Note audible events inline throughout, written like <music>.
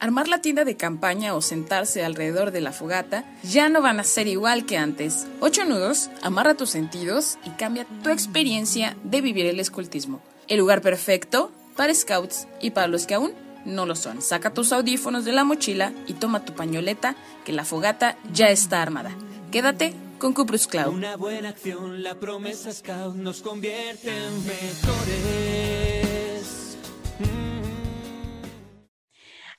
Armar la tienda de campaña o sentarse alrededor de la fogata ya no van a ser igual que antes. Ocho nudos, amarra tus sentidos y cambia tu experiencia de vivir el escultismo. El lugar perfecto para scouts y para los que aún no lo son. Saca tus audífonos de la mochila y toma tu pañoleta que la fogata ya está armada. Quédate con Cuprus Cloud. Una buena acción, la promesa Scout nos convierte en mejores.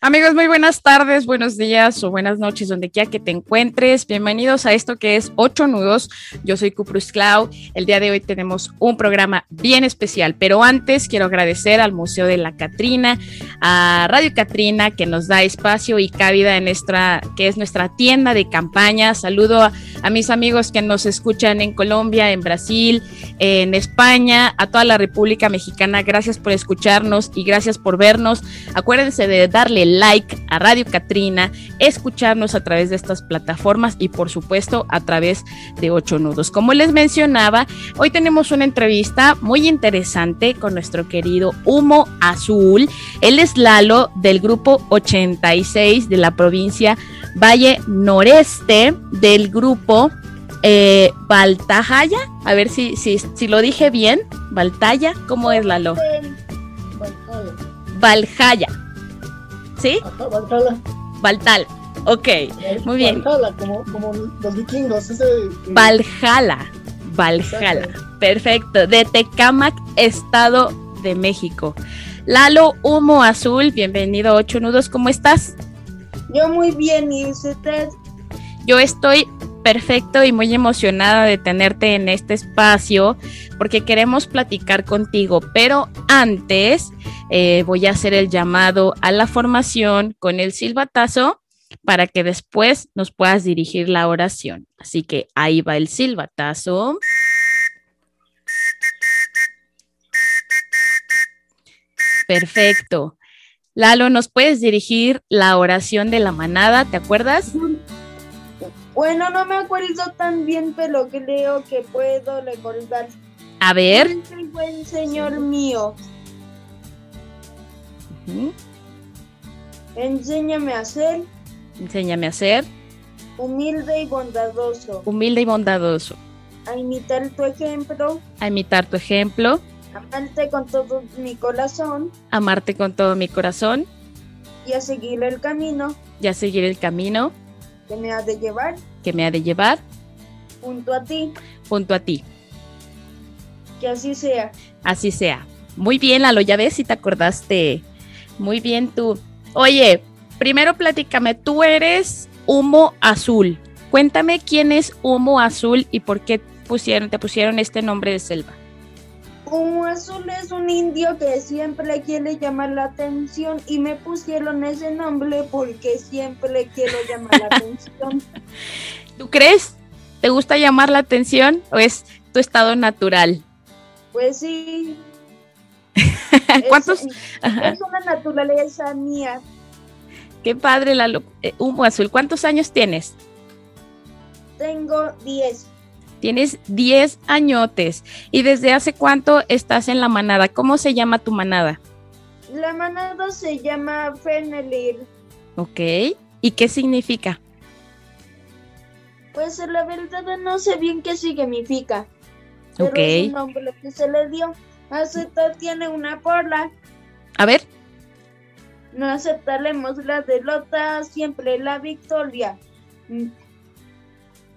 Amigos, muy buenas tardes, buenos días o buenas noches, donde quiera que te encuentres. Bienvenidos a esto que es Ocho Nudos. Yo soy Cuprus Cloud. El día de hoy tenemos un programa bien especial, pero antes quiero agradecer al Museo de la Catrina, a Radio Catrina, que nos da espacio y cabida en nuestra, que es nuestra tienda de campaña. Saludo a, a mis amigos que nos escuchan en Colombia, en Brasil, en España, a toda la República Mexicana. Gracias por escucharnos y gracias por vernos. Acuérdense de darle like a Radio Catrina, escucharnos a través de estas plataformas y por supuesto a través de Ocho Nudos. Como les mencionaba, hoy tenemos una entrevista muy interesante con nuestro querido Humo Azul. Él es Lalo del grupo 86 de la provincia Valle Noreste del grupo eh, Baltajaya. A ver si, si, si lo dije bien. Baltaya, ¿cómo es Lalo? Valjaya. ¿Sí? Ajá, Valhalla. Valtal. Ok, muy bien. Valhalla, como, como los vikingos. Ese, Valhalla. Valhalla. Perfecto. De Tecámac, Estado de México. Lalo Humo Azul, bienvenido a Ocho Nudos. ¿Cómo estás? Yo muy bien, ¿y usted? Yo estoy perfecto y muy emocionada de tenerte en este espacio porque queremos platicar contigo, pero antes eh, voy a hacer el llamado a la formación con el silbatazo para que después nos puedas dirigir la oración. Así que ahí va el silbatazo. Perfecto. Lalo, ¿nos puedes dirigir la oración de la manada? ¿Te acuerdas? Bueno, no me acuerdo tan bien, pero creo que puedo recordar. A ver. Y buen Señor mío, Ujú. enséñame a ser Enséñame a ser humilde y bondadoso, humilde y bondadoso, a imitar tu ejemplo, a imitar tu ejemplo, amarte con todo mi corazón. Amarte con todo mi corazón. Y a seguir el camino. Y a seguir el camino que me ha de llevar que me ha de llevar junto a ti. junto a ti. Que así sea. Así sea. Muy bien, Lalo, ya ves si te acordaste. Muy bien tú. Oye, primero platícame, tú eres Humo Azul. Cuéntame quién es Humo Azul y por qué pusieron, te pusieron este nombre de selva. Un azul es un indio que siempre quiere llamar la atención y me pusieron ese nombre porque siempre quiero llamar la atención. <laughs> ¿Tú crees? ¿Te gusta llamar la atención o es tu estado natural? Pues sí, <laughs> ¿Cuántos? es, una naturaleza mía. Qué padre. Eh, Humo Azul. ¿Cuántos años tienes? Tengo 10. Tienes 10 añotes. ¿Y desde hace cuánto estás en la manada? ¿Cómo se llama tu manada? La manada se llama Fenelir. Ok. ¿Y qué significa? Pues la verdad no sé bien qué significa. Pero Ok. es un nombre que se le dio. Aceptar tiene una porla. A ver, No aceptaremos la derrota, siempre la victoria.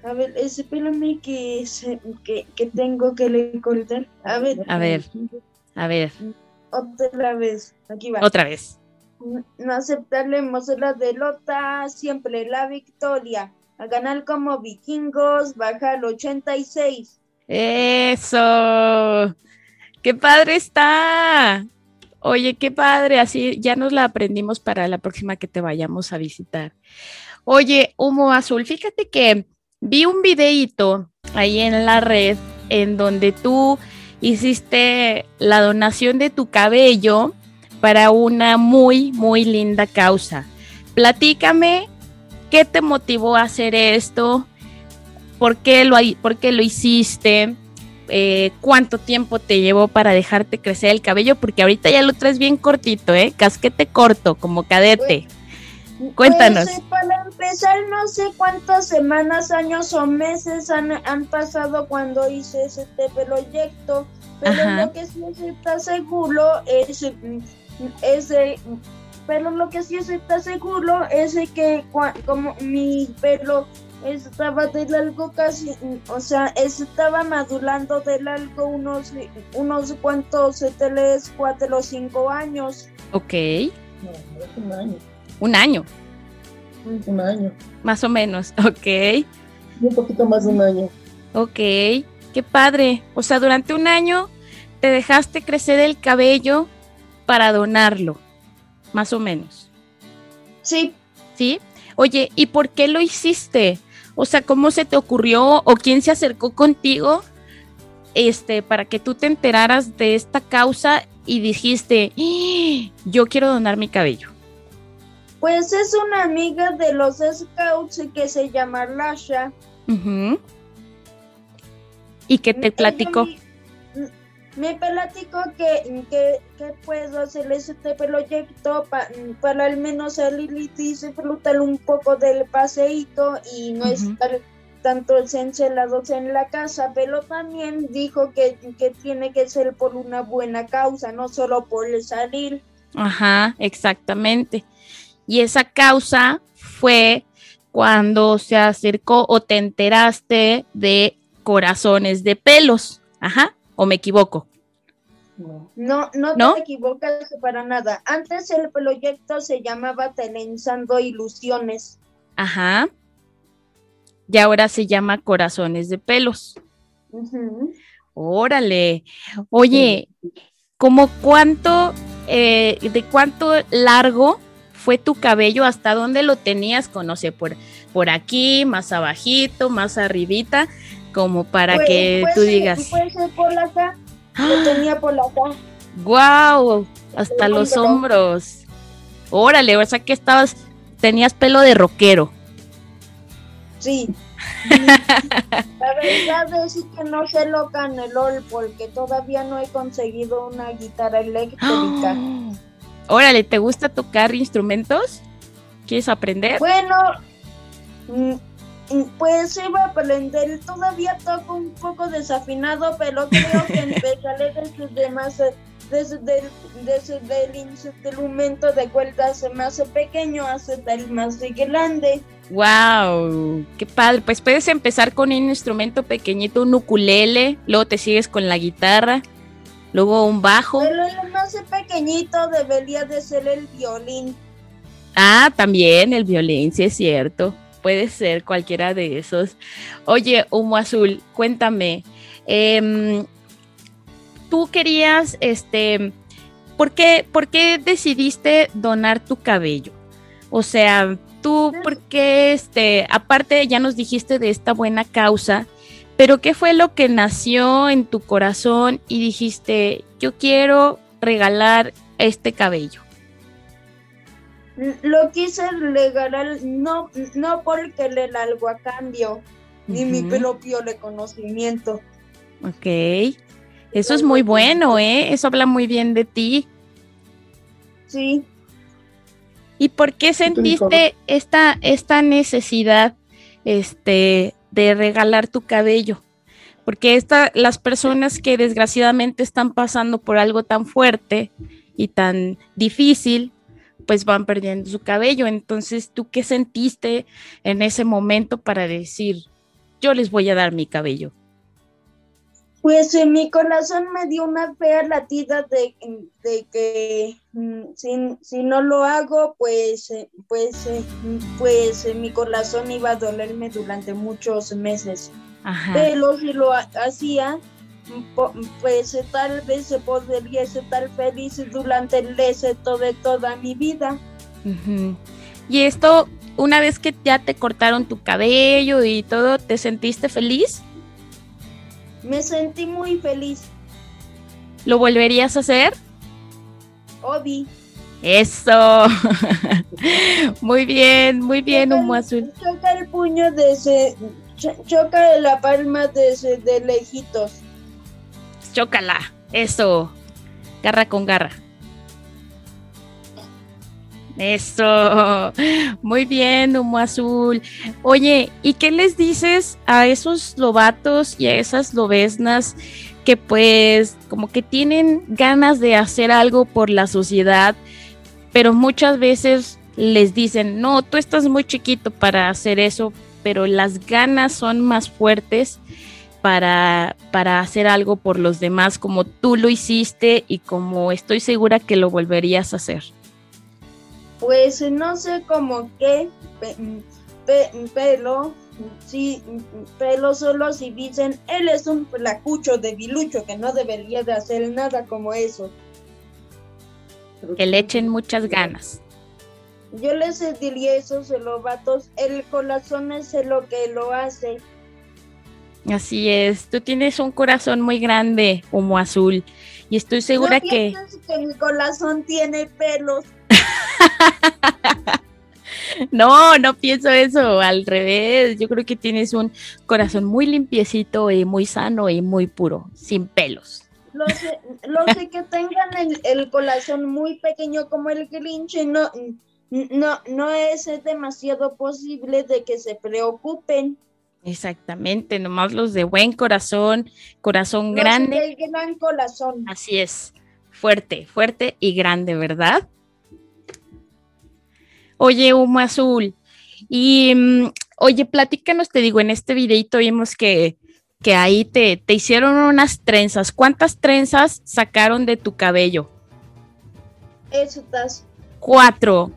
A ver, espérame que, que, que tengo que recordar. A ver. A ver. a ver, Otra vez. Aquí va. otra vez. No aceptaremos la derrota, siempre la victoria. A ganar como vikingos, baja al 86. Eso. Qué padre está. Oye, qué padre. Así ya nos la aprendimos para la próxima que te vayamos a visitar. Oye, Humo Azul, fíjate que vi un videíto ahí en la red en donde tú hiciste la donación de tu cabello para una muy, muy linda causa. Platícame qué te motivó a hacer esto, por qué lo, por qué lo hiciste, eh, cuánto tiempo te llevó para dejarte crecer el cabello, porque ahorita ya lo traes bien cortito, ¿eh? Casquete corto, como cadete. Cuéntanos. Pues, eh, para empezar, no sé cuántas semanas, años o meses han, han pasado cuando hice este proyecto, pero Ajá. lo que sí está seguro es, es de- pero lo que sí está seguro es de que cua- como mi pelo estaba de largo casi, o sea, estaba madurando de largo unos, unos cuantos, tres, cuatro o cinco años. Ok, No, es un año. un año, Un año. más o menos. <laughs> Ok, Un poquito más de un año. ok, qué padre. O sea, durante un año te dejaste crecer el cabello para donarlo, más o menos. Sí, ¿Sí? Oye, ¿y por qué lo hiciste? O sea, ¿cómo se te ocurrió o quién se acercó contigo este para que tú te enteraras de esta causa y dijiste, "¡Ah! yo quiero donar mi cabello? Pues es una amiga de los Scouts que se llama Lasha. Ujú. ¿Y qué te platicó? Me, me platicó que, que, que puedo hacer este proyecto pa- para al menos salir y disfrutar un poco del paseíto y no estar tanto encerrados en la casa, pero también dijo que, que tiene que ser por una buena causa, no solo por salir. Ajá, exactamente. Y esa causa fue cuando se acercó o te enteraste de corazones de pelos. Ajá, o me equivoco. No. No, no, ¿No? te equivocas para nada. Antes el proyecto se llamaba Telenzando Ilusiones. Ajá. Y ahora se llama corazones de pelos. Ujú. Órale. Oye, ¿cómo cuánto, eh, de cuánto largo fue tu cabello? ¿Hasta dónde lo tenías? Conoce por, por aquí, más abajito, más arribita, como para Pues- que pues tú digas, Puede ser por acá. Lo tenía por acá. wow, hasta los Hombro. hombros. Órale, o sea que estabas, tenías pelo de rockero. Sí. <laughs> La verdad es que no sé lo canelol porque todavía no he conseguido una guitarra eléctrica. Órale, ¿te gusta tocar instrumentos? ¿Quieres aprender? Bueno, mm, mm, pues iba a aprender. Todavía toco un poco desafinado, pero creo que <laughs> empezaré desde más eh, desde el, desde el instrumento de cuerdas más pequeño hasta el más grande. Wow, qué padre. Pues puedes empezar con un instrumento pequeñito, un ukulele, luego te sigues con la guitarra, luego un bajo. Pero el más pequeñito debería de ser el violín. Ah, también el violín, sí es cierto. Puede ser cualquiera de esos. Oye, Humo Azul, cuéntame. em, Tú querías, este, ¿por qué, ¿por qué decidiste donar tu cabello? O sea, tú, ¿por qué, este, aparte ya nos dijiste de esta buena causa, pero qué fue lo que nació en tu corazón y dijiste, yo quiero regalar este cabello? Lo quise regalar no, no por querer algo a cambio, ni mi Ujú. propio reconocimiento. Ok. Eso es muy bueno, ¿eh? Eso habla muy bien de ti. Sí, ¿Y por qué sentiste esta, esta necesidad este, de regalar tu cabello? Porque esta, las personas que desgraciadamente están pasando por algo tan fuerte y tan difícil, pues van perdiendo su cabello. Entonces, ¿tú qué sentiste en ese momento para decir, yo les voy a dar mi cabello? Pues en mi corazón me dio una fea latida de, de que mm, si, si no lo hago, pues, eh, pues, eh, pues mi corazón iba a dolerme durante muchos meses. Ajá. Pero si lo ha- hacía, pues eh, tal vez se podría estar feliz durante el resto de toda mi vida. Y esto, una vez que ya te cortaron tu cabello y todo, ¿te sentiste feliz? Me sentí muy feliz, ¿Lo volverías a hacer? Obi. Eso. <laughs> muy bien, muy bien, Choca humo azul. Choca el puño desde, cho- choca la palma desde de lejitos. Chócala. Eso. Garra con garra. Eso, <laughs> muy bien, humo azul. Oye, ¿y qué les dices a esos lobatos y a esas lobesnas que pues como que tienen ganas de hacer algo por la sociedad, pero muchas veces les dicen, no, tú estás muy chiquito para hacer eso, pero las ganas son más fuertes para, para hacer algo por los demás como tú lo hiciste y como estoy segura que lo volverías a hacer? Pues no sé cómo qué, pe- pe- pelo, sí, pelo solo si dicen, él es un flacucho de bilucho que no debería de hacer nada como eso. Pero- Que le echen muchas ganas. Yo les diría a esos lobatos, el corazón es lo que lo hace. Así es, tú tienes un corazón muy grande, humo azul, y estoy segura no que... que mi corazón tiene pelos. <laughs> No, no pienso eso, al revés, yo creo que tienes un corazón muy limpiecito y muy sano y muy puro, sin pelos. Los, los de que tengan el, el corazón muy pequeño como el Grinch, no, no, no es demasiado posible de que se preocupen. Exactamente, nomás los de buen corazón, corazón Los grande, del gran corazón. así es, fuerte, fuerte y grande, ¿verdad? Oye, humo azul, y mm, oye, platícanos, te digo, en este videito vimos que, que ahí te, te hicieron unas trenzas. ¿Cuántas trenzas sacaron de tu cabello? Estas. Cuatro.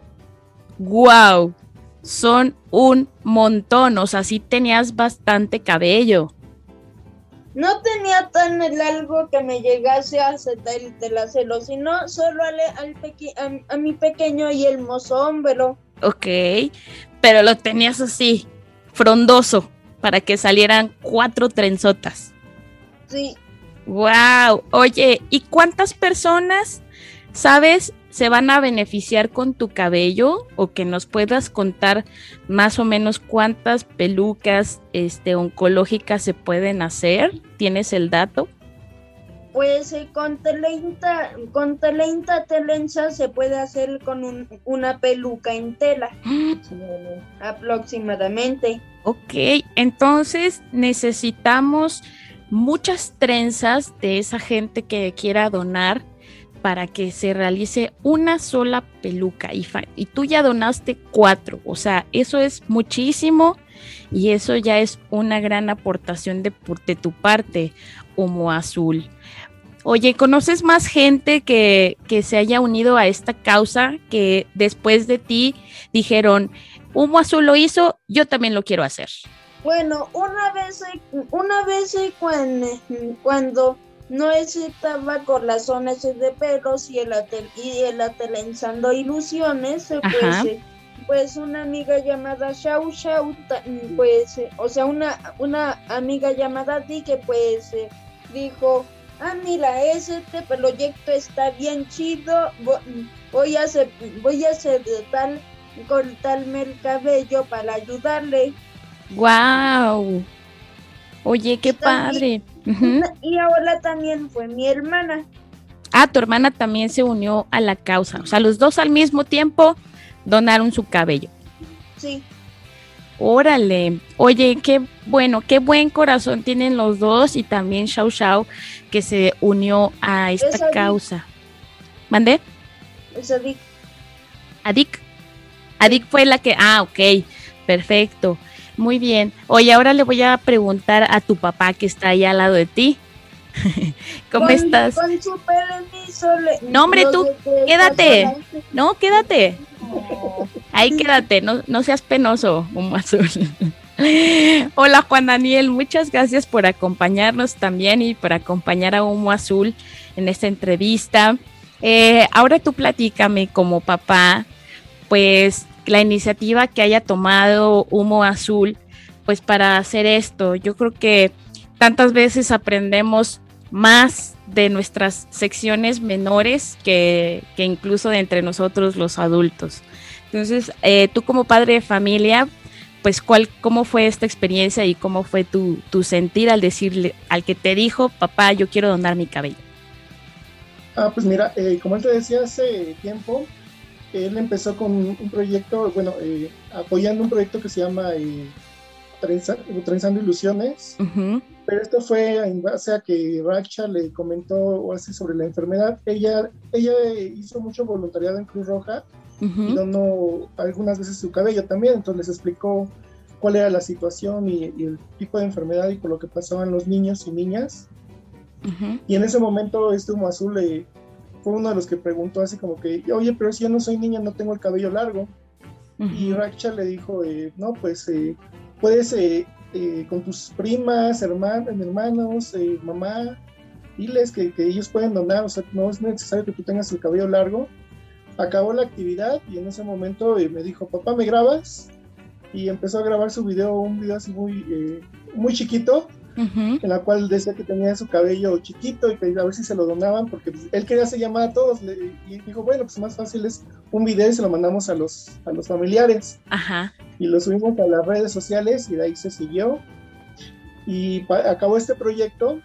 Wow. Son un montón. O sea, sí tenías bastante cabello. No tenía tan largo que me llegase a hacer el telacelo, sino solo al, al peque- a, a mi pequeño y hermoso hombro. Ok. Pero lo tenías así, frondoso, para que salieran cuatro trenzotas. Sí, Wow. Oye, ¿y cuántas personas, sabes, se van a beneficiar con tu cabello? O que nos puedas contar más o menos cuántas pelucas este, oncológicas se pueden hacer. ¿Tienes el dato? pues eh, con 30, con 30 telenzas se puede hacer con un- una peluca en tela, no. <gasps> aproximadamente. Ok, entonces necesitamos muchas trenzas de esa gente que quiera donar para que se realice una sola peluca. Y, tú ya donaste cuatro, o sea, eso es muchísimo y eso ya es una gran aportación de, de tu parte, Humo Azul. Oye, ¿conoces más gente que, que se haya unido a esta causa que después de ti dijeron, Humo Azul lo hizo, yo también lo quiero hacer? Bueno, una vez, una vez eh, cuando no estaba con las zonas de pelos y el, atel, y el atelenzando ilusiones, eh, pues, eh, pues una amiga llamada Shau Shau, pues, eh, o sea, una, una amiga llamada Di que pues dijo, ah, mira, ese este proyecto está bien chido, vo- voy a hacer, voy a hacer tal, cortarme el cabello para ayudarle. ¡Wow! Oye, qué Está <laughs> Y ahora también fue mi hermana. Ah, tu hermana también se unió a la causa. O sea, los dos al mismo tiempo donaron su cabello. Sí, Órale. Oye, qué bueno, qué buen corazón tienen los dos y también Shao Shao que se unió a esta di- causa. ¿Mandé? eso di- Adik. Adik fue la que. Ah, ok. Perfecto. Muy bien. Oye, ahora le voy a preguntar a tu papá que está ahí al lado de ti. <laughs> ¿Cómo con- estás? Con su permiso. le- No, hombre, tú, quédate. No, quédate. <laughs> Ahí quédate, no, no seas penoso, Humo Azul. <laughs> Hola Juan Daniel, muchas gracias por acompañarnos también y por acompañar a Humo Azul en esta entrevista. Eh, ahora tú platícame como papá, pues la iniciativa que haya tomado Humo Azul, pues para hacer esto. Yo creo que tantas veces aprendemos más de nuestras secciones menores que, que incluso de entre nosotros los adultos. Entonces, eh, tú como padre de familia, pues cuál, cómo fue esta experiencia y cómo fue tu, tu sentir al decirle al que te dijo, papá, yo quiero donar mi cabello. Ah, pues mira, eh, como él te decía hace tiempo, él empezó con un proyecto, bueno, eh, apoyando un proyecto que se llama eh, Trenza- Trenzando Ilusiones, Ujú, pero esto fue en base a que Racha le comentó o así sobre la enfermedad. Ella, ella hizo mucho voluntariado en Cruz Roja y ujú, donó algunas veces su cabello también, entonces les explicó cuál era la situación y, y el tipo de enfermedad y por lo que pasaban los niños y niñas. ujú. Y en ese momento este humo azul eh, fue uno de los que preguntó así como que, oye, pero si yo no soy niña, no tengo el cabello largo. Y Ujú. Racha le dijo, eh, no, pues eh, puedes eh, eh, con tus primas, hermanas, hermanos, eh, mamá, diles que, que ellos pueden donar, o sea, no es necesario que tú tengas el cabello largo. Acabó la actividad y en ese momento me dijo, papá, ¿me grabas? Y empezó a grabar su video, un video así muy, muy chiquito, Ujú. en la cual decía que tenía su cabello chiquito y que a ver si se lo donaban, porque pues, él quería hacer llamada a todos. le- y dijo, bueno, pues más fácil es un video y se lo mandamos a los, a los familiares. Ajá. Y lo subimos a las redes sociales y de ahí se siguió. Y acabó este proyecto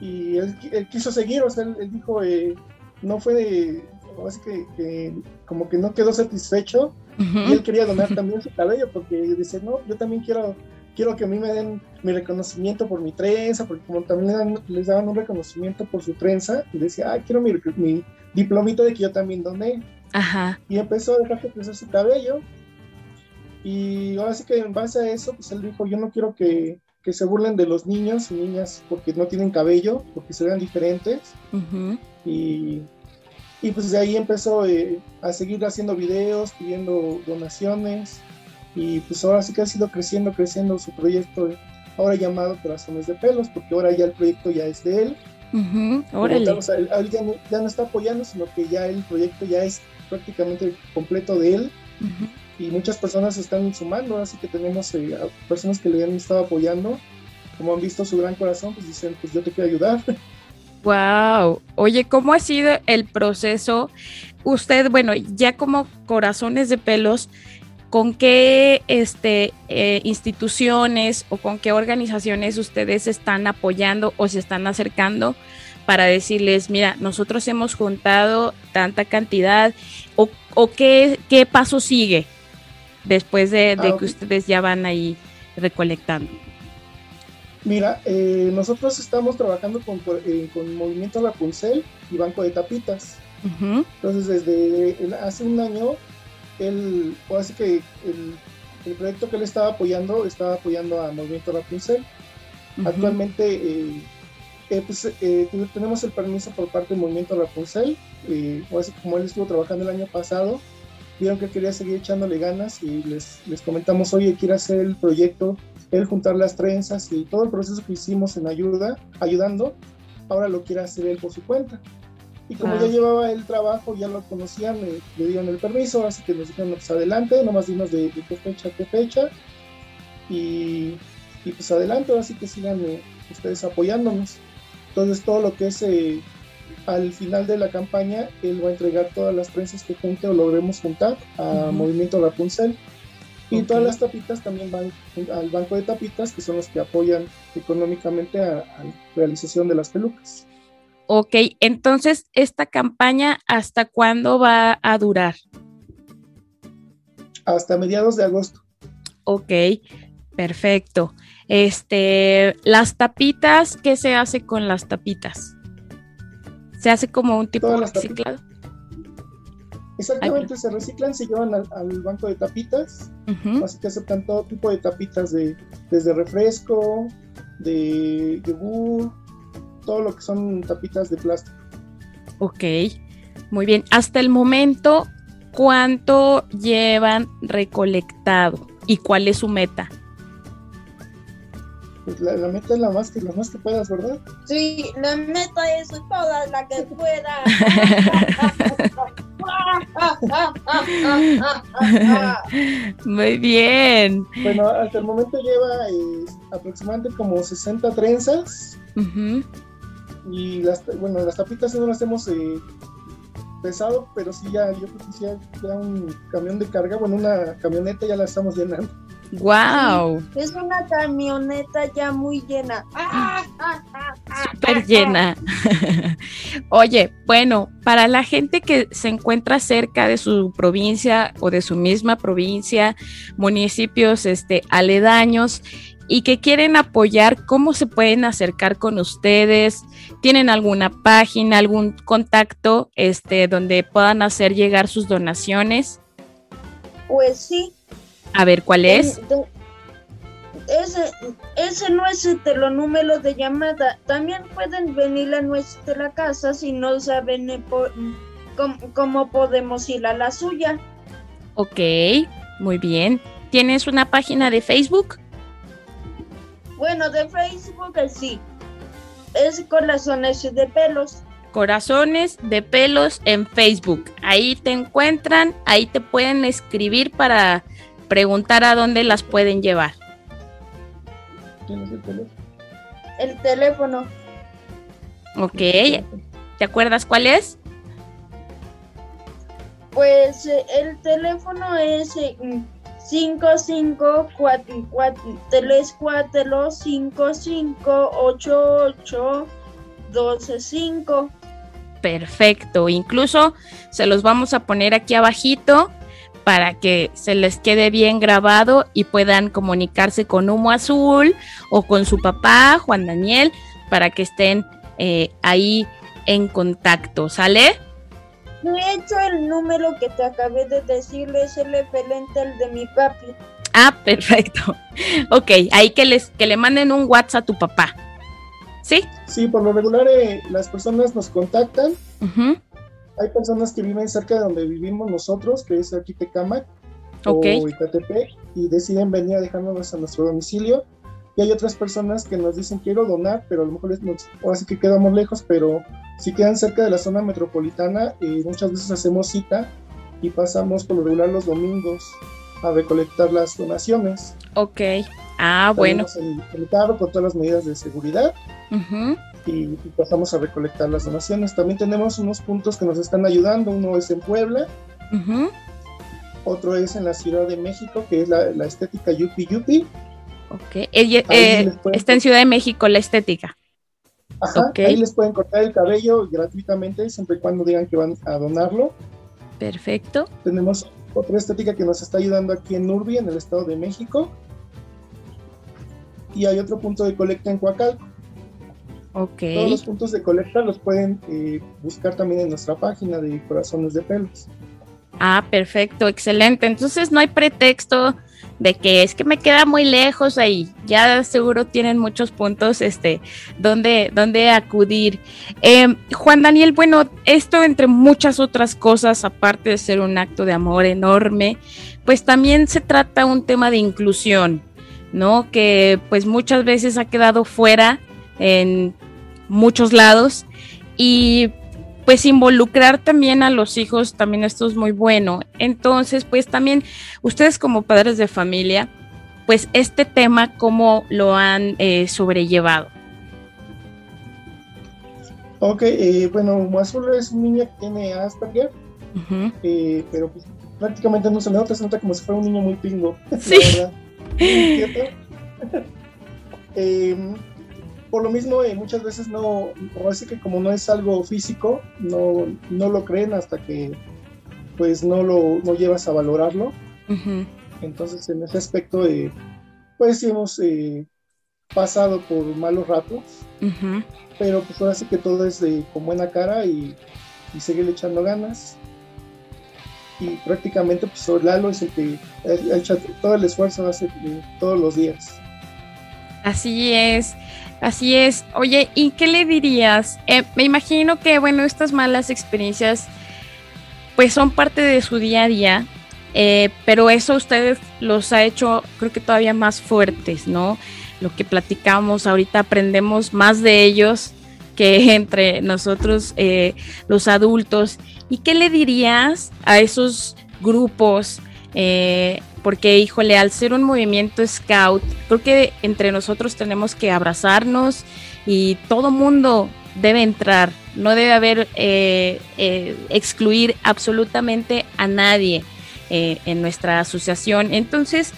y él, él quiso seguir, o sea, él, él dijo, eh, no fue de, así que, que como que no quedó satisfecho y él quería donar también su cabello porque dice, no, yo también quiero, quiero que a mí me den mi reconocimiento por mi trenza, porque como también les daban un reconocimiento por su trenza, y decía, ah, quiero mi, mi diplomito de que yo también doné. Ajá. Y empezó a dejar que crecer su cabello. Y ahora sí que en base a eso, pues él dijo, yo no quiero que, que se burlen de los niños y niñas porque no tienen cabello, porque se vean diferentes. Ujú. Y, y pues de ahí empezó eh, a seguir haciendo videos, pidiendo donaciones. Y pues ahora sí que ha sido creciendo, creciendo su proyecto, ahora llamado Corazones de Pelos, porque ahora ya el proyecto ya es de él. Ujú. Como Órale. tal, o sea, él, él ya, no, ya no está apoyando, sino que ya el proyecto ya es prácticamente completo de él. Y muchas personas se están sumando, así que tenemos eh, personas que le han estado apoyando. Como han visto su gran corazón, pues dicen, pues yo te quiero ayudar. <laughs> Wow. Oye, ¿cómo ha sido el proceso? Usted, bueno, ya como corazones de pelos, ¿con qué este, eh, instituciones o con qué organizaciones ustedes están apoyando o se están acercando para decirles, mira, nosotros hemos juntado tanta cantidad o, o qué, qué paso sigue después de, de Ah, que ustedes ya van ahí recolectando? Mira, eh, nosotros estamos trabajando con, eh, con Movimiento Rapunzel y Banco de Tapitas. Entonces, desde hace un año, él, o así que el, el proyecto que él estaba apoyando, estaba apoyando a Movimiento Rapunzel. ujú. Actualmente, eh, eh, pues, eh, tenemos el permiso por parte del Movimiento Rapunzel, eh, o así como él estuvo trabajando el año pasado, vieron que quería seguir echándole ganas y les, les comentamos, oye, quiere hacer el proyecto, él juntar las trenzas y todo el proceso que hicimos en ayuda, ayudando, ahora lo quiere hacer él por su cuenta. Y como Ah. ya llevaba el trabajo, ya lo conocían, le dieron el permiso, así que nos dijeron, pues adelante, nomás dinos de, de qué fecha, qué fecha, y, y pues adelante, así que sigan eh, ustedes apoyándonos. Entonces todo lo que es eh, al final de la campaña, él va a entregar todas las prensas que junte o logremos juntar a. Movimiento Rapunzel. Y todas las tapitas también van al banco de tapitas, que son los que apoyan económicamente a, a la realización de las pelucas. Ok, entonces, ¿esta campaña hasta cuándo va a durar? Hasta mediados de agosto. Ok, perfecto. Este, las tapitas, ¿qué se hace con las tapitas? ¿Se hace como un tipo de reciclado? Exactamente, se reciclan, se llevan al, al banco de tapitas, así que aceptan todo tipo de tapitas, de, desde refresco, de yogur, todo lo que son tapitas de plástico. Ok, muy bien. Hasta el momento, ¿cuánto llevan recolectado y cuál es su meta? Pues la, la meta es la más que lo más que puedas, ¿verdad? Sí, la meta es toda la que pueda. <laughs> Muy bien. Bueno, hasta el momento lleva eh, aproximadamente como 60 trenzas Ujú, y las, bueno, las tapitas sí no las hemos eh, pesado, pero sí ya, yo creo que sí ya, ya un camión de carga, bueno, una camioneta ya la estamos llenando. Wow. Es una camioneta ya muy llena. súper llena. <laughs> Oye, bueno, para la gente que se encuentra cerca de su provincia o de su misma provincia, municipios este, aledaños y que quieren apoyar, ¿cómo se pueden acercar con ustedes? ¿Tienen alguna página, algún contacto este, donde puedan hacer llegar sus donaciones? Pues sí. A ver, ¿cuál es? ese, ese no es el número de llamada. También pueden venir a nuestra casa si no saben eh, cómo, podemos ir a la suya. Ok, muy bien. ¿Tienes una página de Facebook? Bueno, de Facebook eh, sí. Es Corazones de Pelos. Corazones de Pelos en Facebook. Ahí te encuentran, ahí te pueden escribir para preguntar a dónde las pueden llevar. ¿Tienes el teléfono? El teléfono. Ok. ¿Te acuerdas cuál es? Pues eh, el teléfono es 554435588125. Perfecto. Incluso se los vamos a poner aquí abajito para que se les quede bien grabado y puedan comunicarse con Humo Azul o con su papá, Juan Daniel, para que estén eh, ahí en contacto, ¿sale? De hecho, el número que te acabé de decir es el referente al de mi papi. Ah, <laughs> perfecto. Ok, ahí que, les, que le manden un WhatsApp a tu papá. ¿Sí? Sí, por lo regular eh, las personas nos contactan hay personas que viven cerca de donde vivimos nosotros, que es aquí Tecamac o Icatepec, y deciden venir a dejarnos a nuestro domicilio. Y hay otras personas que nos dicen quiero donar, pero a lo mejor nos, ahora sí que quedamos lejos, pero si quedan cerca de la zona metropolitana, eh, muchas veces hacemos cita y pasamos por lo regular los domingos a recolectar las donaciones. Ok. Ah, bueno. En el carro con todas las medidas de seguridad y, pasamos a recolectar las donaciones. También tenemos unos puntos que nos están ayudando. Uno es en Puebla, otro es en la Ciudad de México, que es la, estética Yupi Yupi. Ok. Eh, está en Ciudad de México la estética. Ajá, ahí les pueden cortar el cabello gratuitamente, siempre y cuando digan que van a donarlo. Perfecto. Tenemos otra estética que nos está ayudando aquí en Nurbi, en el Estado de México. Y hay otro punto de colecta en Coacalco. Todos los puntos de colecta los pueden eh, buscar también en nuestra página de Corazones de Pelos. Ah, perfecto, excelente. Entonces no hay pretexto de que es que me queda muy lejos ahí. Ya seguro tienen muchos puntos este, donde, donde acudir. Em, Juan Daniel, bueno, esto entre muchas otras cosas, aparte de ser un acto de amor enorme, pues también se trata un tema de inclusión, ¿no? Que pues muchas veces ha quedado fuera en muchos lados y pues involucrar también a los hijos, también esto es muy bueno. Entonces, pues también ustedes como padres de familia, pues este tema, ¿cómo lo han eh, sobrellevado? Ok, eh, bueno, Azul es un niño que tiene Asperger, eh, pero pues, prácticamente no se nota, se nota como si fuera un niño muy pingo. <laughs> Sí. <laughs> <laughs> por lo mismo eh, muchas veces no, así que como no es algo físico, no, no lo creen hasta que pues no lo no llevas a valorarlo. Entonces en ese aspecto eh, pues sí hemos eh, pasado por malos ratos, pero pues ahora sí que todo es de, con buena cara y, y seguir echando ganas. Y prácticamente pues Lalo es el que ha hecho todo el esfuerzo hace todos los días. Así es. Así es. Oye, ¿y qué le dirías? Eh, me imagino que, bueno, estas malas experiencias, pues son parte de su día a día, eh, pero eso ustedes los ha hecho, creo que todavía más fuertes, ¿no? Lo que platicamos ahorita, aprendemos más de ellos que <laughs> entre nosotros, eh, los adultos. ¿Y qué le dirías a esos grupos? Porque híjole, al ser un movimiento scout, creo que entre nosotros tenemos que abrazarnos y todo mundo debe entrar, no debe haber eh, eh, excluir absolutamente a nadie eh, en nuestra asociación. Entonces,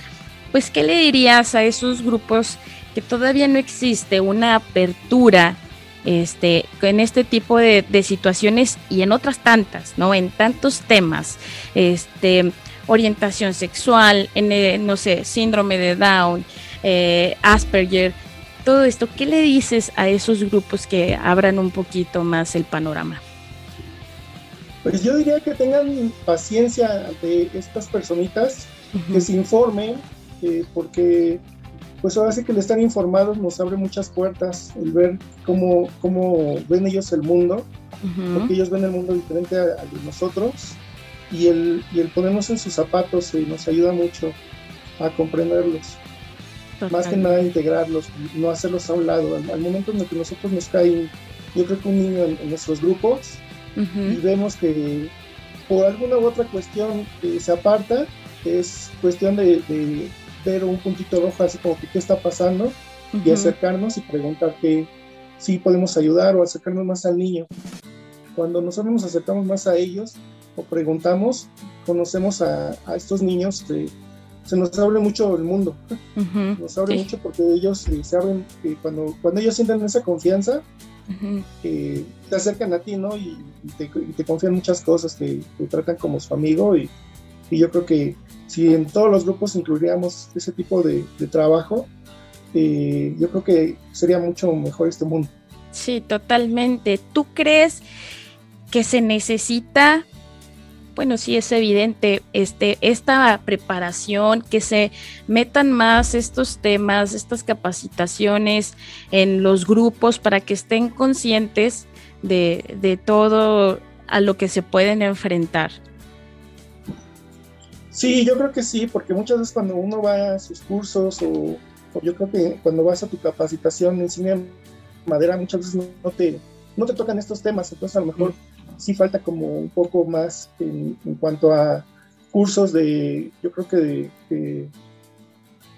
pues, ¿qué le dirías a esos grupos que todavía no existe una apertura este, en este tipo de, de situaciones y en otras tantas, ¿no? En tantos temas, este, orientación sexual, en, eh, no sé, síndrome de Down, eh, Asperger, todo esto, ¿qué le dices a esos grupos que abran un poquito más el panorama? Pues yo diría que tengan paciencia ante estas personitas, que se informen, eh, porque pues ahora sí que el estar informados nos abre muchas puertas, el ver cómo, cómo ven ellos el mundo, porque ellos ven el mundo diferente al de nosotros, y el, y el ponernos en sus zapatos eh, nos ayuda mucho a comprenderlos. Más que nada integrarlos, no hacerlos a un lado. Al, momento en el que nosotros nos cae, yo creo que un niño en, nuestros grupos, y vemos que por alguna u otra cuestión eh, se aparta, es cuestión de, ver un puntito rojo así como que qué está pasando y acercarnos y preguntar que si podemos ayudar o acercarnos más al niño. Cuando nosotros nos acercamos más a ellos o preguntamos, conocemos a, estos niños que se nos abre mucho el mundo, nos abre mucho porque ellos eh, se abren, eh, cuando, cuando ellos sienten esa confianza, te acercan a ti, ¿no? Y, te, confían muchas cosas, te, te, tratan como su amigo y, y yo creo que si en todos los grupos incluiríamos ese tipo de, trabajo, eh, yo creo que sería mucho mejor este mundo. Sí, totalmente. ¿Tú crees que se necesita, bueno, sí es evidente, este, esta preparación, que se metan más estos temas, estas capacitaciones en los grupos para que estén conscientes de, de todo a lo que se pueden enfrentar? Sí, yo creo que sí, porque muchas veces cuando uno va a sus cursos o, yo creo que cuando vas a tu capacitación en cine madera muchas veces no, te, no te tocan estos temas, entonces a lo mejor sí falta como un poco más en, cuanto a cursos de, yo creo que de,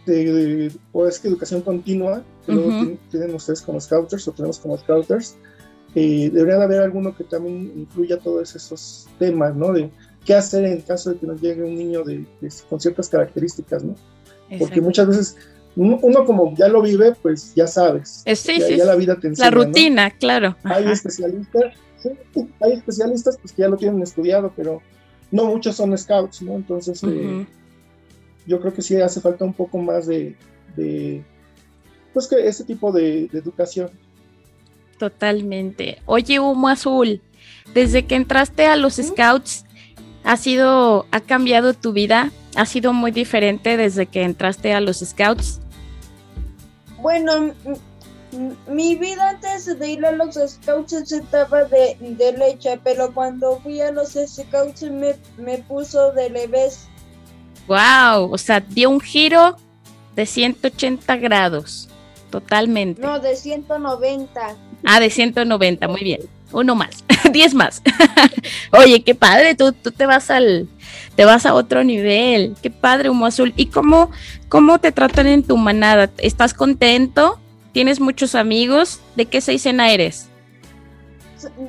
de, o es que educación continua, que luego tienen, ustedes como scouters o tenemos como scouters, eh, debería de haber alguno que también incluya todos esos temas, ¿no? De, qué hacer en caso de que nos llegue un niño de, con ciertas características, ¿no? Porque muchas veces uno, como ya lo vive, pues ya sabes. Sí, ya, sí, la vida te enseña, La rutina, claro. Hay especialistas, hay especialistas pues que ya lo tienen estudiado, pero no muchos son scouts, ¿no? Entonces, eh, yo creo que sí hace falta un poco más de, pues que ese tipo de, de educación. Totalmente. Oye, Humo Azul, desde que entraste a los scouts, ha sido, ha cambiado tu vida, ha sido muy diferente desde que entraste a los Scouts. Bueno, mi vida antes de ir a los Scouts estaba de, de leche, pero cuando fui a los Scouts me, me puso de leves. Wow, o sea, dio un giro de 180 grados, totalmente. No, de 190. Ah, de 190, muy bien uno más, <laughs> diez más. <laughs> Oye, qué padre, tú, tú te vas al, te vas a otro nivel, qué padre, humo azul. ¿Y cómo, cómo te tratan en tu manada? ¿Estás contento? ¿Tienes muchos amigos? ¿De qué seisena eres?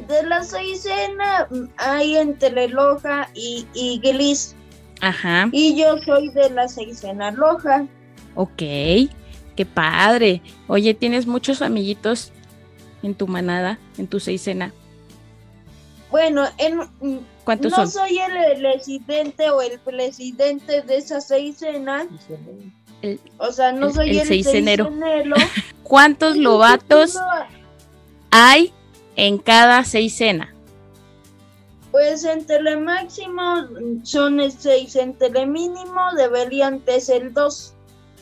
De la seisena hay entre Loja y, y Glis. Ajá. Y yo soy de la seisena Loja. Ok, qué padre. Oye, ¿tienes muchos amiguitos en tu manada, en tu seisena? Bueno, en, no soy el presidente o el presidente de esa seisena. o sea, no soy el, el seisenero. <laughs> ¿Cuántos lobatos hay en cada seisena? Pues entre el máximo son el seis, entre el mínimo deberían ser dos.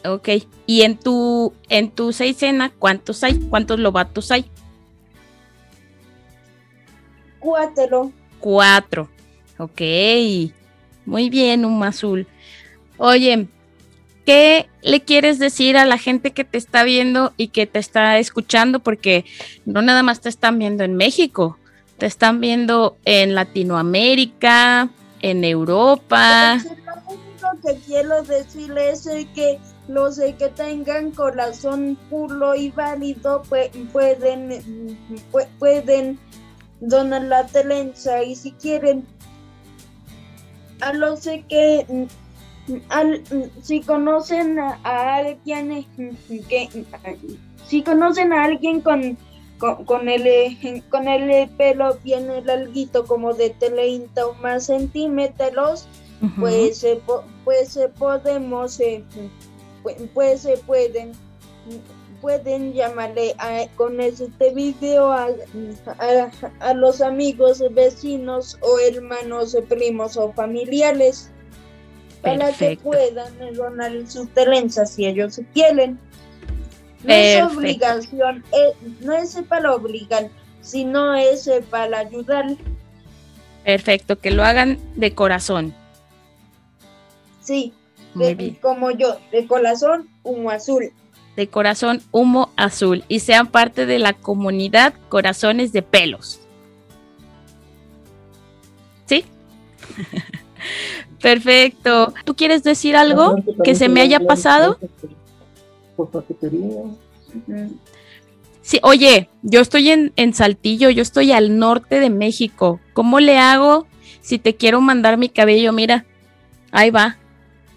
Ok, y en tu en tu seisena, ¿cuántos hay? ¿Cuántos lobatos hay? Cuatro. Cuatro. Ok. Muy bien, un azul. Oye, ¿qué le quieres decir a la gente que te está viendo y que te está escuchando? Porque no nada más te están viendo en México, te están viendo en Latinoamérica, en Europa. Lo único que quiero decirles es que los que tengan corazón puro y válido pueden, pueden donan la telenza y si quieren a los que al, si conocen a, alguien que si conocen a alguien con con, con el, eh, con el pelo bien larguito como de 30 o más centímetros, pues, eh, po- pues eh, podemos, eh, pu- pues se pueden, pueden llamarle a- con este video a, a- a los amigos, vecinos o hermanos, primos o familiares para que puedan donar sus trenzas si ellos quieren. No es obligación, eh, no es para obligar, sino es eh, para ayudar. Perfecto, que lo hagan de corazón. Sí, Muy de- bien. como yo, de corazón, humo azul. De corazón humo azul y sean parte de la comunidad Corazones de Pelos. ¿Sí? <laughs> Perfecto. ¿Tú quieres decir algo que se me haya pasado? Por paquetería. Sí, oye, yo estoy en, en Saltillo, yo estoy al norte de México. ¿Cómo le hago si te quiero mandar mi cabello? Mira, ahí va.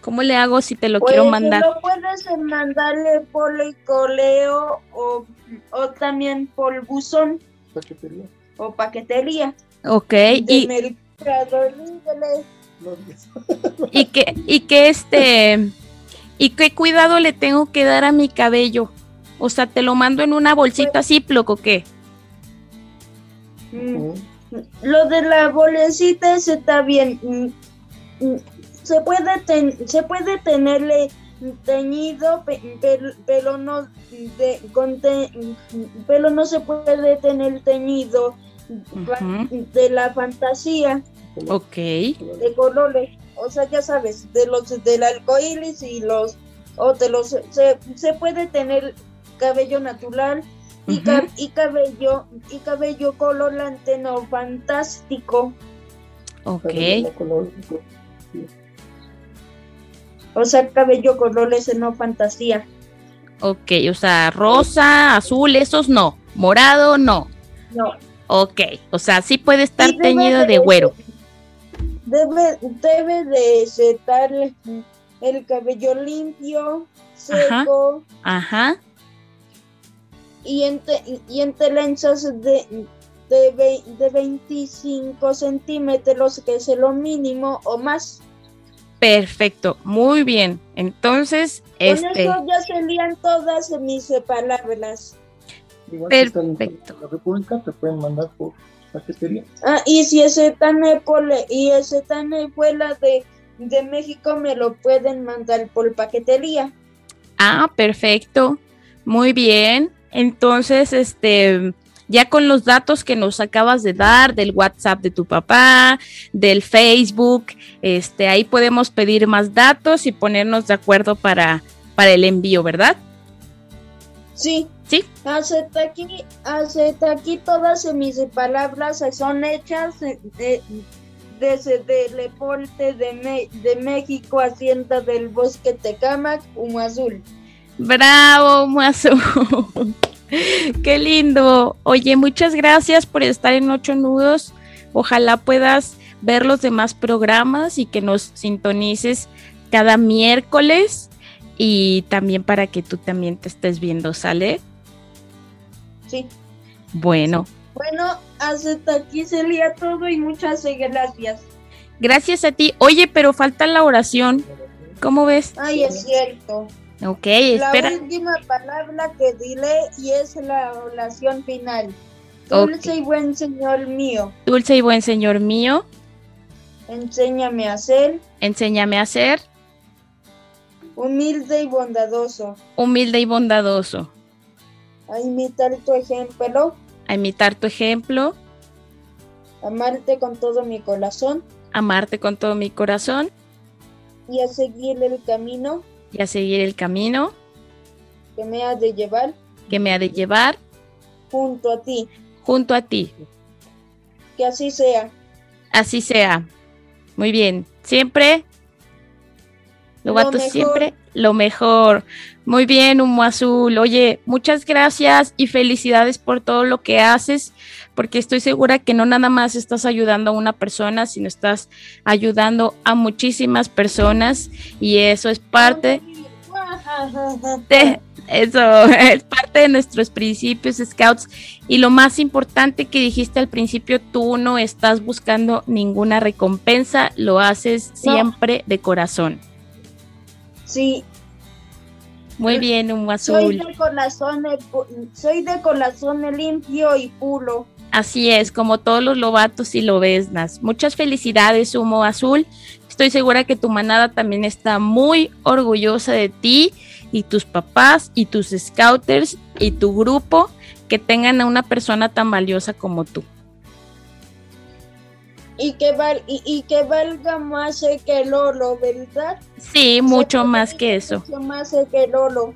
¿Cómo le hago si te lo quiero mandar? Lo puedes mandarle por el correo o, o también por buzón Paquetería. o paquetería. Ok, de y, Mercado Libre. No digas. y que, y que este, y qué cuidado le tengo que dar a mi cabello. O sea, te lo mando en una bolsita Ziploc o qué? Mm. Lo de la bolecita ese está bien. Mm, mm, Se puede, ten- se puede tenerle teñido, pero no de, con te- pero no se puede tener teñido de la fantasía Ok, de colores. O sea, ya sabes, de los del arcoíris y los o de los se, se puede tener cabello natural y, ca- y cabello y cabello colorante no fantástico. ok, color. O sea, cabello colores no fantasía. ok. O sea, rosa, azul, esos no. Morado, no. No. Ok, o sea, sí puede estar teñido de- de güero. Debe, debe de estar el cabello limpio, seco Ajá, y en, te- y en trenzas de, de, ve- de 25 centímetros, que es lo mínimo o más. perfecto, muy bien. Entonces, Con este, eso ya serían todas mis palabras. Igual si están en Perfecto. la República, te pueden mandar por paquetería. Ah, y si ese tan por, y ese tan fuera de, de México, me lo pueden mandar por paquetería. ah, perfecto, muy bien. Entonces, este, ya con los datos que nos acabas de dar del WhatsApp de tu papá, del Facebook, este, ahí podemos pedir más datos y ponernos de acuerdo para, para el envío, ¿verdad? Sí. Sí. Hasta aquí, hasta aquí todas mis palabras son hechas de, de- desde el deporte de, Me- de México, Hacienda del Bosque Tecámac, Humo Azul. Bravo, Mazo. <laughs> Qué lindo. Oye, muchas gracias por estar en Ocho Nudos. Ojalá puedas ver los demás programas y que nos sintonices cada miércoles y también para que tú también te estés viendo, ¿sale? Sí. Bueno, Bueno, hasta aquí sería todo y muchas gracias. gracias a ti. Oye, pero falta la oración. ¿Cómo ves? Ay, es cierto. Ok, La espera. última palabra que diré y es la oración final. Dulce y buen Señor mío, Dulce y buen Señor mío, enséñame a ser enséñame a ser humilde y bondadoso, humilde y bondadoso, a imitar tu ejemplo, a imitar tu ejemplo, amarte con todo mi corazón amarte con todo mi corazón y a seguir el camino y a seguir el camino que me ha de llevar que me ha de llevar junto a ti. junto a ti. Que así sea. Así sea. Muy bien. Siempre, Lo mejor. siempre lo mejor. Muy bien, Humo Azul. Oye, muchas gracias y felicidades por todo lo que haces, porque estoy segura que no nada más estás ayudando a una persona, sino estás ayudando a muchísimas personas y eso es parte de, Eso es parte de nuestros principios, Scouts. Y lo más importante que dijiste al principio, tú no estás buscando ninguna recompensa, lo haces siempre de corazón. Sí, Muy bien, un soy azul. de corazón, pu- soy de corazón limpio y puro. Así es, como todos los lobatos y lobesnas. Muchas felicidades, Humo Azul. Estoy segura que tu manada también está muy orgullosa de ti y tus papás y tus scouters y tu grupo que tengan a una persona tan valiosa como tú. Y que, val y, y que valga más que el oro, ¿verdad? Sí, mucho más que eso. Mucho más que el oro.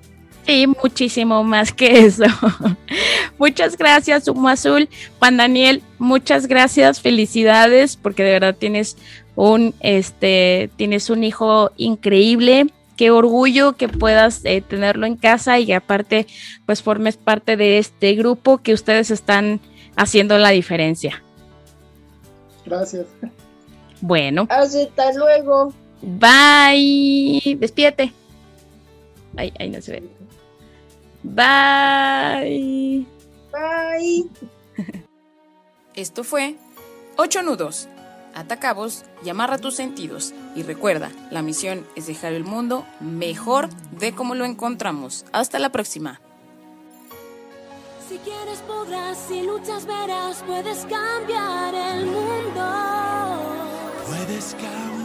Sí, muchísimo más que eso. <laughs> muchas gracias, Humo Azul. Juan Daniel, muchas gracias, felicidades, porque de verdad tienes un, este, tienes un hijo increíble. Qué orgullo que puedas eh, tenerlo en casa y aparte, pues formes parte de este grupo que ustedes están haciendo la diferencia. Gracias. Bueno, Hasta luego. bye. Despídete. Ay, ahí no se ve. Bye. Bye. <laughs> Esto fue Ocho Nudos. Ata cabos y amarra tus sentidos. Y recuerda, la misión es dejar el mundo mejor de como lo encontramos. Hasta la próxima. Si quieres podrás, si luchas verás, puedes cambiar el mundo. Puedes cambiar